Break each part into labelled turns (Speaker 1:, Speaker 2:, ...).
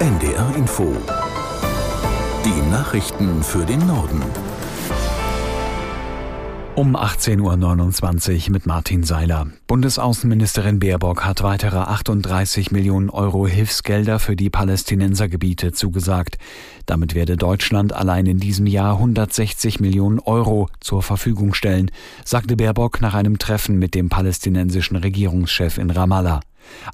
Speaker 1: NDR Info. Die Nachrichten für den Norden.
Speaker 2: Um 18.29 Uhr mit Martin Seiler. Bundesaußenministerin Baerbock hat weitere 38 Millionen Euro Hilfsgelder für die Palästinensergebiete zugesagt. Damit werde Deutschland allein in diesem Jahr 160 Millionen Euro zur Verfügung stellen, sagte Baerbock nach einem Treffen mit dem palästinensischen Regierungschef in Ramallah.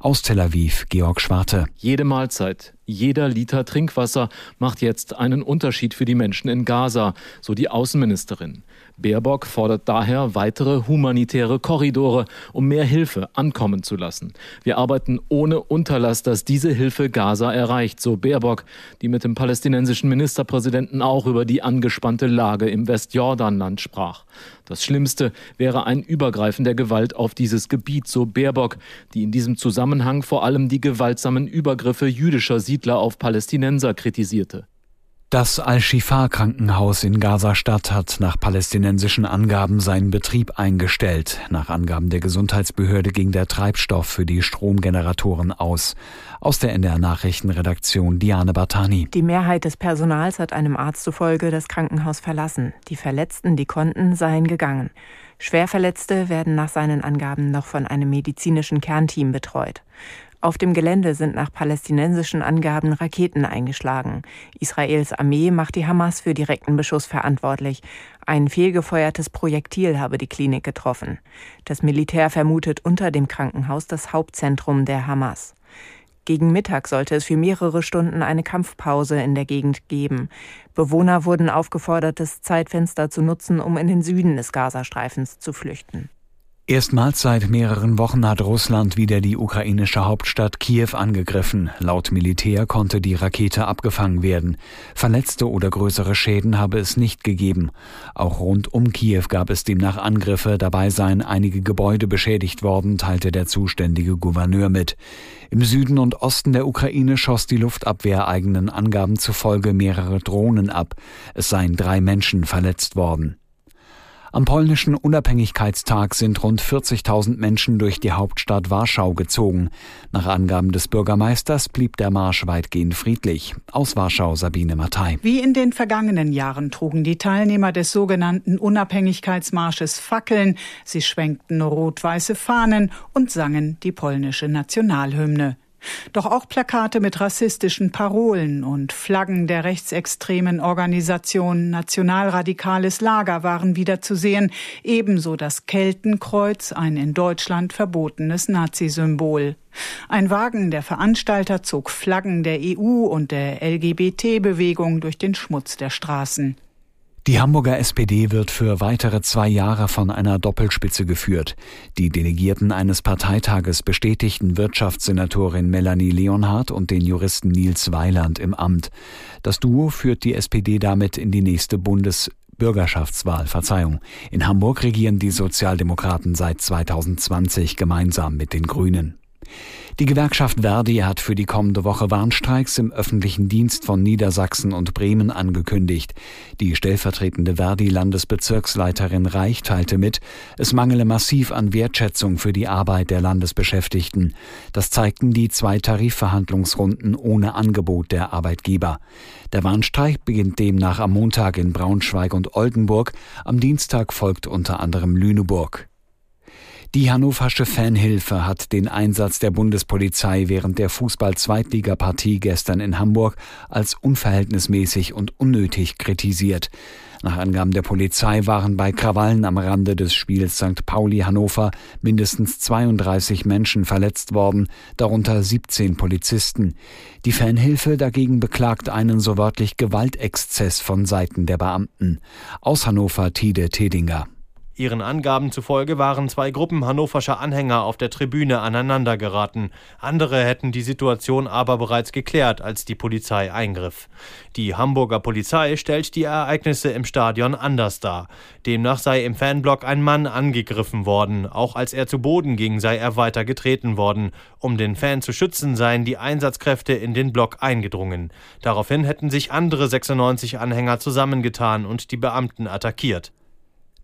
Speaker 2: Aus Tel Aviv, Georg Schwarte.
Speaker 3: Jede Mahlzeit, jeder Liter Trinkwasser macht jetzt einen Unterschied für die Menschen in Gaza, so die Außenministerin. Baerbock fordert daher weitere humanitäre Korridore, um mehr Hilfe ankommen zu lassen. Wir arbeiten ohne Unterlass, dass diese Hilfe Gaza erreicht, so Baerbock, die mit dem palästinensischen Ministerpräsidenten auch über die angespannte Lage im Westjordanland sprach. Das Schlimmste wäre ein Übergreifen der Gewalt auf dieses Gebiet, so Baerbock, die in diesem Zusammenhang vor allem die gewaltsamen Übergriffe jüdischer Siedler auf Palästinenser kritisierte.
Speaker 2: Das Al-Shifa-Krankenhaus in Gaza-Stadt hat nach palästinensischen Angaben seinen Betrieb eingestellt. Nach Angaben der Gesundheitsbehörde ging der Treibstoff für die Stromgeneratoren aus. Aus der NDR Nachrichtenredaktion Diane Bartani.
Speaker 4: Die Mehrheit des Personals hat einem Arzt zufolge das Krankenhaus verlassen. Die Verletzten, die konnten, seien gegangen. Schwerverletzte werden nach seinen Angaben noch von einem medizinischen Kernteam betreut. Auf dem Gelände sind nach palästinensischen Angaben Raketen eingeschlagen. Israels Armee macht die Hamas für direkten Beschuss verantwortlich. Ein fehlgefeuertes Projektil habe die Klinik getroffen. Das Militär vermutet unter dem Krankenhaus das Hauptzentrum der Hamas. Gegen Mittag sollte es für mehrere Stunden eine Kampfpause in der Gegend geben. Bewohner wurden aufgefordert, das Zeitfenster zu nutzen, um in den Süden des Gazastreifens zu flüchten.
Speaker 2: Erstmals seit mehreren Wochen hat Russland wieder die ukrainische Hauptstadt Kiew angegriffen. Laut Militär konnte die Rakete abgefangen werden. Verletzte oder größere Schäden habe es nicht gegeben. Auch rund um Kiew gab es demnach Angriffe. Dabei seien einige Gebäude beschädigt worden, teilte der zuständige Gouverneur mit. Im Süden und Osten der Ukraine schoss die Luftabwehr eigenen Angaben zufolge mehrere Drohnen ab. Es seien drei Menschen verletzt worden. Am polnischen Unabhängigkeitstag sind rund 40.000 Menschen durch die Hauptstadt Warschau gezogen. Nach Angaben des Bürgermeisters blieb der Marsch weitgehend friedlich. Aus Warschau Sabine Mattei.
Speaker 5: Wie in den vergangenen Jahren trugen die Teilnehmer des sogenannten Unabhängigkeitsmarsches Fackeln, sie schwenkten rot-weiße Fahnen und sangen die polnische Nationalhymne. Doch auch Plakate mit rassistischen Parolen und Flaggen der rechtsextremen Organisation Nationalradikales Lager waren wieder zu sehen, ebenso das Keltenkreuz, ein in Deutschland verbotenes Nazisymbol. Ein Wagen der Veranstalter zog Flaggen der EU und der LGBT-Bewegung durch den Schmutz der Straßen.
Speaker 2: Die Hamburger SPD wird für weitere zwei Jahre von einer Doppelspitze geführt. Die Delegierten eines Parteitages bestätigten Wirtschaftssenatorin Melanie Leonhardt und den Juristen Nils Weiland im Amt. Das Duo führt die SPD damit in die nächste Bundesbürgerschaftswahl. Verzeihung. In Hamburg regieren die Sozialdemokraten seit 2020 gemeinsam mit den Grünen. Die Gewerkschaft Verdi hat für die kommende Woche Warnstreiks im öffentlichen Dienst von Niedersachsen und Bremen angekündigt. Die stellvertretende Verdi-Landesbezirksleiterin Reich teilte mit, es mangele massiv an Wertschätzung für die Arbeit der Landesbeschäftigten. Das zeigten die zwei Tarifverhandlungsrunden ohne Angebot der Arbeitgeber. Der Warnstreik beginnt demnach am Montag in Braunschweig und Oldenburg, am Dienstag folgt unter anderem Lüneburg. Die Hannoversche Fanhilfe hat den Einsatz der Bundespolizei während der Fußball-Zweitligapartie gestern in Hamburg als unverhältnismäßig und unnötig kritisiert. Nach Angaben der Polizei waren bei Krawallen am Rande des Spiels St. Pauli Hannover mindestens 32 Menschen verletzt worden, darunter 17 Polizisten. Die Fanhilfe dagegen beklagt einen so wörtlich Gewaltexzess von Seiten der Beamten. Aus Hannover Tide Tedinger.
Speaker 6: Ihren Angaben zufolge waren zwei Gruppen hannoverscher Anhänger auf der Tribüne aneinandergeraten. Andere hätten die Situation aber bereits geklärt, als die Polizei eingriff. Die Hamburger Polizei stellt die Ereignisse im Stadion anders dar. Demnach sei im Fanblock ein Mann angegriffen worden. Auch als er zu Boden ging, sei er weiter getreten worden. Um den Fan zu schützen, seien die Einsatzkräfte in den Block eingedrungen. Daraufhin hätten sich andere 96 Anhänger zusammengetan und die Beamten attackiert.